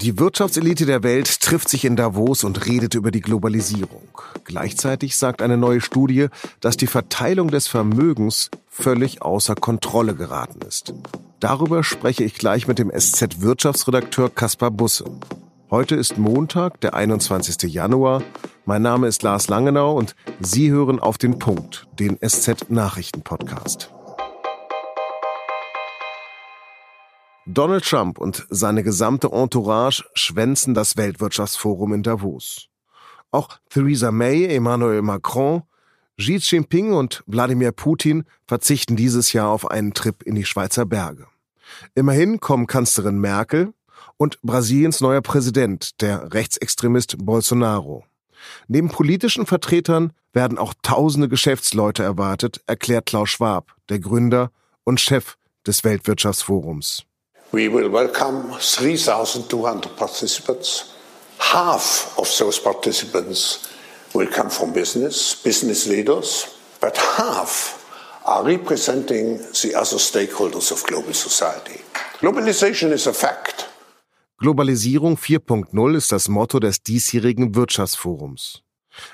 Die Wirtschaftselite der Welt trifft sich in Davos und redet über die Globalisierung. Gleichzeitig sagt eine neue Studie, dass die Verteilung des Vermögens völlig außer Kontrolle geraten ist. Darüber spreche ich gleich mit dem SZ-Wirtschaftsredakteur Kaspar Busse. Heute ist Montag, der 21. Januar. Mein Name ist Lars Langenau und Sie hören auf den Punkt, den SZ-Nachrichten-Podcast. Donald Trump und seine gesamte Entourage schwänzen das Weltwirtschaftsforum in Davos. Auch Theresa May, Emmanuel Macron, Xi Jinping und Wladimir Putin verzichten dieses Jahr auf einen Trip in die Schweizer Berge. Immerhin kommen Kanzlerin Merkel und Brasiliens neuer Präsident, der Rechtsextremist Bolsonaro. Neben politischen Vertretern werden auch tausende Geschäftsleute erwartet, erklärt Klaus Schwab, der Gründer und Chef des Weltwirtschaftsforums. We will welcome 3,200 participants. Half of those participants will come from business, business leaders, but half are representing the other stakeholders of global society. Globalization is a fact. Globalisierung 4.0 ist das Motto des diesjährigen Wirtschaftsforums.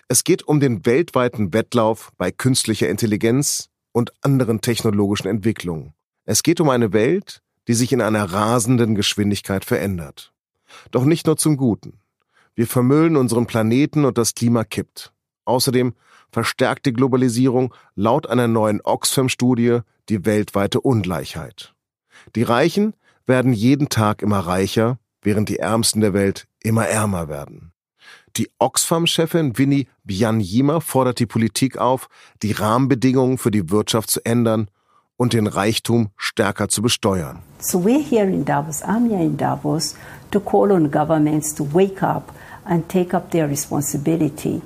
Es geht um den weltweiten Wettlauf bei künstlicher Intelligenz und anderen technologischen Entwicklungen. Es geht um eine Welt, die sich in einer rasenden Geschwindigkeit verändert. Doch nicht nur zum Guten. Wir vermüllen unseren Planeten und das Klima kippt. Außerdem verstärkt die Globalisierung laut einer neuen Oxfam-Studie die weltweite Ungleichheit. Die Reichen werden jeden Tag immer reicher, während die Ärmsten der Welt immer ärmer werden. Die Oxfam-Chefin Winnie Byanyima fordert die Politik auf, die Rahmenbedingungen für die Wirtschaft zu ändern und den Reichtum stärker zu besteuern. So we're here in Davos, I'm here in Davos to call on governments to wake up and take up their responsibility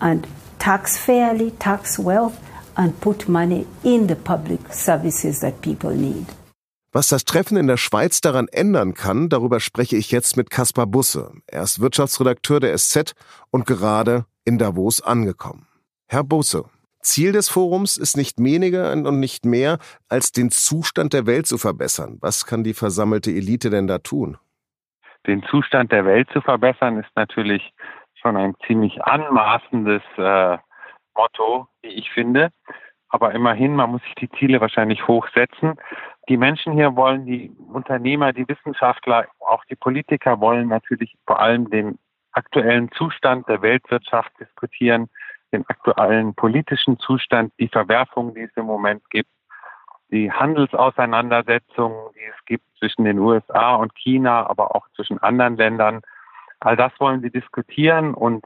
and tax fairly, tax wealth and put money in the public services that people need. Was das Treffen in der Schweiz daran ändern kann, darüber spreche ich jetzt mit Kaspar Busse. Er ist Wirtschaftsredakteur der SZ und gerade in Davos angekommen. Herr Busse, Ziel des Forums ist nicht weniger und nicht mehr, als den Zustand der Welt zu verbessern. Was kann die versammelte Elite denn da tun? Den Zustand der Welt zu verbessern ist natürlich schon ein ziemlich anmaßendes äh, Motto, wie ich finde. Aber immerhin, man muss sich die Ziele wahrscheinlich hochsetzen. Die Menschen hier wollen, die Unternehmer, die Wissenschaftler, auch die Politiker wollen natürlich vor allem den aktuellen Zustand der Weltwirtschaft diskutieren den aktuellen politischen Zustand, die Verwerfungen, die es im Moment gibt, die Handelsauseinandersetzungen, die es gibt zwischen den USA und China, aber auch zwischen anderen Ländern. All das wollen sie diskutieren und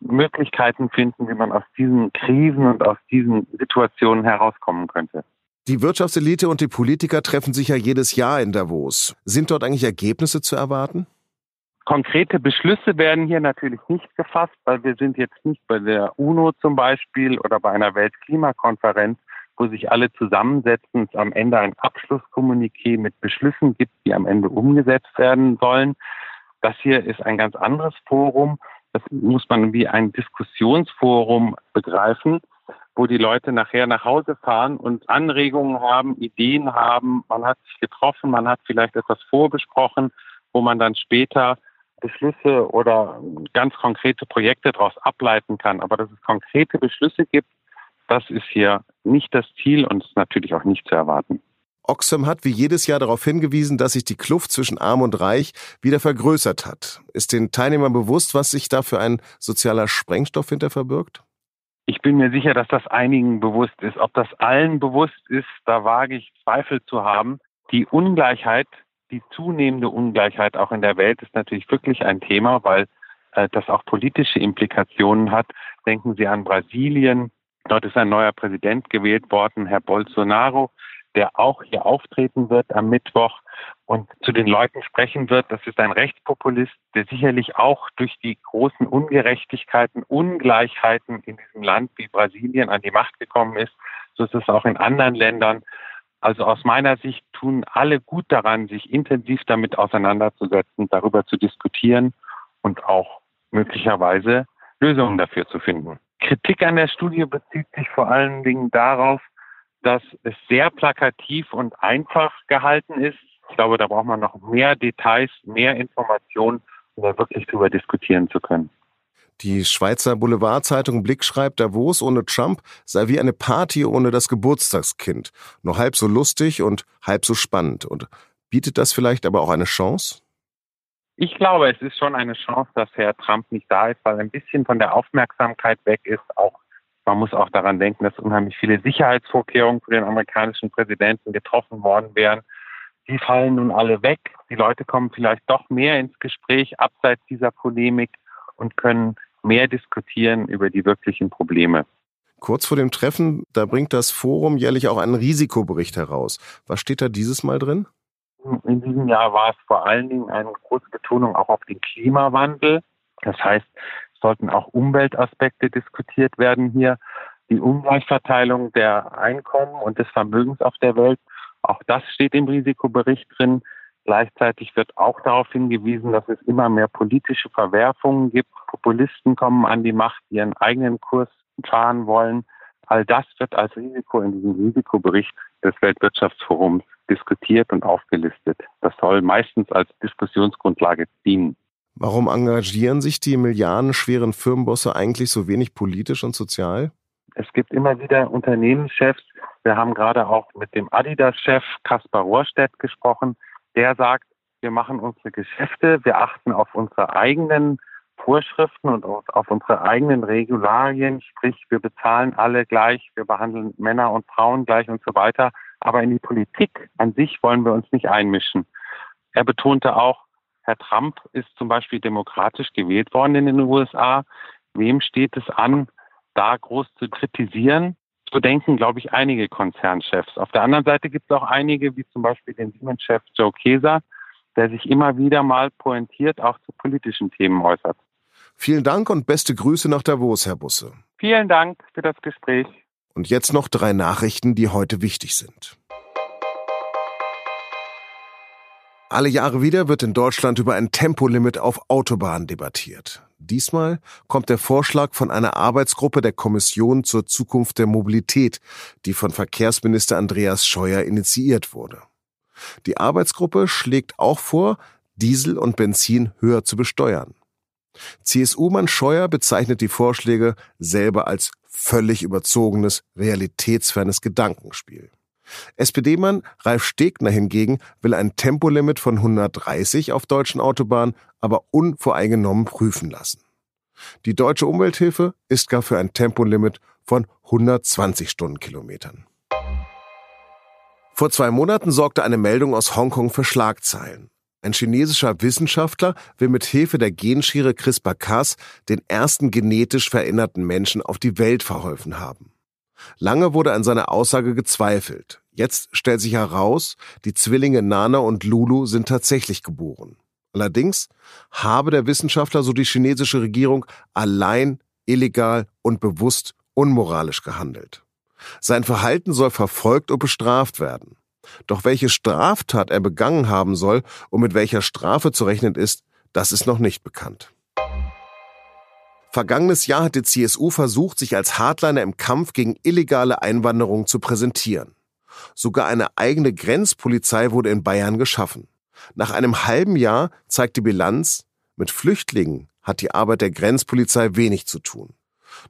Möglichkeiten finden, wie man aus diesen Krisen und aus diesen Situationen herauskommen könnte. Die Wirtschaftselite und die Politiker treffen sich ja jedes Jahr in Davos. Sind dort eigentlich Ergebnisse zu erwarten? Konkrete Beschlüsse werden hier natürlich nicht gefasst, weil wir sind jetzt nicht bei der UNO zum Beispiel oder bei einer Weltklimakonferenz, wo sich alle zusammensetzen, es am Ende ein Abschlusskommuniqué mit Beschlüssen gibt, die am Ende umgesetzt werden sollen. Das hier ist ein ganz anderes Forum. Das muss man wie ein Diskussionsforum begreifen, wo die Leute nachher nach Hause fahren und Anregungen haben, Ideen haben. Man hat sich getroffen, man hat vielleicht etwas vorbesprochen, wo man dann später Beschlüsse oder ganz konkrete Projekte daraus ableiten kann. Aber dass es konkrete Beschlüsse gibt, das ist hier nicht das Ziel und ist natürlich auch nicht zu erwarten. Oxfam hat wie jedes Jahr darauf hingewiesen, dass sich die Kluft zwischen Arm und Reich wieder vergrößert hat. Ist den Teilnehmern bewusst, was sich da für ein sozialer Sprengstoff hinter verbirgt? Ich bin mir sicher, dass das einigen bewusst ist. Ob das allen bewusst ist, da wage ich Zweifel zu haben. Die Ungleichheit die zunehmende Ungleichheit auch in der Welt ist natürlich wirklich ein Thema, weil äh, das auch politische Implikationen hat. Denken Sie an Brasilien. Dort ist ein neuer Präsident gewählt worden, Herr Bolsonaro, der auch hier auftreten wird am Mittwoch und zu den Leuten sprechen wird. Das ist ein Rechtspopulist, der sicherlich auch durch die großen Ungerechtigkeiten, Ungleichheiten in diesem Land wie Brasilien an die Macht gekommen ist. So ist es auch in anderen Ländern. Also aus meiner Sicht tun alle gut daran, sich intensiv damit auseinanderzusetzen, darüber zu diskutieren und auch möglicherweise Lösungen dafür zu finden. Kritik an der Studie bezieht sich vor allen Dingen darauf, dass es sehr plakativ und einfach gehalten ist. Ich glaube, da braucht man noch mehr Details, mehr Informationen, um da wirklich drüber diskutieren zu können. Die Schweizer Boulevardzeitung Blick schreibt, Davos ohne Trump sei wie eine Party ohne das Geburtstagskind. Nur halb so lustig und halb so spannend. Und bietet das vielleicht aber auch eine Chance? Ich glaube, es ist schon eine Chance, dass Herr Trump nicht da ist, weil ein bisschen von der Aufmerksamkeit weg ist. Auch man muss auch daran denken, dass unheimlich viele Sicherheitsvorkehrungen für den amerikanischen Präsidenten getroffen worden wären. Die fallen nun alle weg. Die Leute kommen vielleicht doch mehr ins Gespräch abseits dieser Polemik und können mehr diskutieren über die wirklichen Probleme. Kurz vor dem Treffen, da bringt das Forum jährlich auch einen Risikobericht heraus. Was steht da dieses Mal drin? In diesem Jahr war es vor allen Dingen eine große Betonung auch auf den Klimawandel. Das heißt, es sollten auch Umweltaspekte diskutiert werden hier. Die Ungleichverteilung der Einkommen und des Vermögens auf der Welt, auch das steht im Risikobericht drin. Gleichzeitig wird auch darauf hingewiesen, dass es immer mehr politische Verwerfungen gibt. Populisten kommen an die Macht, die ihren eigenen Kurs fahren wollen. All das wird als Risiko in diesem Risikobericht des Weltwirtschaftsforums diskutiert und aufgelistet. Das soll meistens als Diskussionsgrundlage dienen. Warum engagieren sich die milliardenschweren Firmenbosse eigentlich so wenig politisch und sozial? Es gibt immer wieder Unternehmenschefs. Wir haben gerade auch mit dem Adidas-Chef Kaspar Rohrstedt gesprochen, der sagt, wir machen unsere Geschäfte, wir achten auf unsere eigenen Vorschriften und auf unsere eigenen Regularien, sprich wir bezahlen alle gleich, wir behandeln Männer und Frauen gleich und so weiter. Aber in die Politik an sich wollen wir uns nicht einmischen. Er betonte auch, Herr Trump ist zum Beispiel demokratisch gewählt worden in den USA. Wem steht es an, da groß zu kritisieren? So denken, glaube ich, einige Konzernchefs. Auf der anderen Seite gibt es auch einige, wie zum Beispiel den Siemens-Chef Joe Keser, der sich immer wieder mal pointiert auch zu politischen Themen äußert. Vielen Dank und beste Grüße nach Davos, Herr Busse. Vielen Dank für das Gespräch. Und jetzt noch drei Nachrichten, die heute wichtig sind. Alle Jahre wieder wird in Deutschland über ein Tempolimit auf Autobahnen debattiert. Diesmal kommt der Vorschlag von einer Arbeitsgruppe der Kommission zur Zukunft der Mobilität, die von Verkehrsminister Andreas Scheuer initiiert wurde. Die Arbeitsgruppe schlägt auch vor, Diesel und Benzin höher zu besteuern. CSU-Mann Scheuer bezeichnet die Vorschläge selber als völlig überzogenes, realitätsfernes Gedankenspiel. SPD-Mann Ralf Stegner hingegen will ein Tempolimit von 130 auf deutschen Autobahnen aber unvoreingenommen prüfen lassen. Die deutsche Umwelthilfe ist gar für ein Tempolimit von 120 Stundenkilometern. Vor zwei Monaten sorgte eine Meldung aus Hongkong für Schlagzeilen. Ein chinesischer Wissenschaftler will mit Hilfe der Genschere CRISPR-Cas den ersten genetisch veränderten Menschen auf die Welt verholfen haben. Lange wurde an seiner Aussage gezweifelt. Jetzt stellt sich heraus, die Zwillinge Nana und Lulu sind tatsächlich geboren. Allerdings habe der Wissenschaftler, so die chinesische Regierung, allein, illegal und bewusst unmoralisch gehandelt. Sein Verhalten soll verfolgt und bestraft werden. Doch welche Straftat er begangen haben soll und mit welcher Strafe zu rechnen ist, das ist noch nicht bekannt. Vergangenes Jahr hat die CSU versucht, sich als Hardliner im Kampf gegen illegale Einwanderung zu präsentieren. Sogar eine eigene Grenzpolizei wurde in Bayern geschaffen. Nach einem halben Jahr zeigt die Bilanz, mit Flüchtlingen hat die Arbeit der Grenzpolizei wenig zu tun.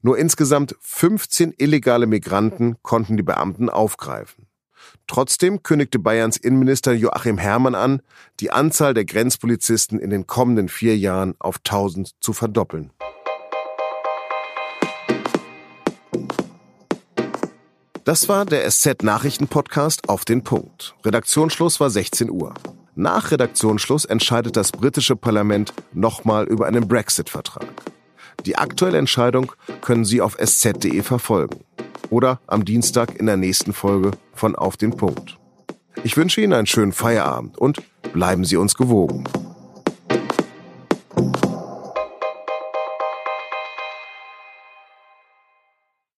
Nur insgesamt 15 illegale Migranten konnten die Beamten aufgreifen. Trotzdem kündigte Bayerns Innenminister Joachim Herrmann an, die Anzahl der Grenzpolizisten in den kommenden vier Jahren auf 1000 zu verdoppeln. Das war der SZ Nachrichten Podcast auf den Punkt. Redaktionsschluss war 16 Uhr. Nach Redaktionsschluss entscheidet das britische Parlament nochmal über einen Brexit-Vertrag. Die aktuelle Entscheidung können Sie auf sz.de verfolgen oder am Dienstag in der nächsten Folge von Auf den Punkt. Ich wünsche Ihnen einen schönen Feierabend und bleiben Sie uns gewogen.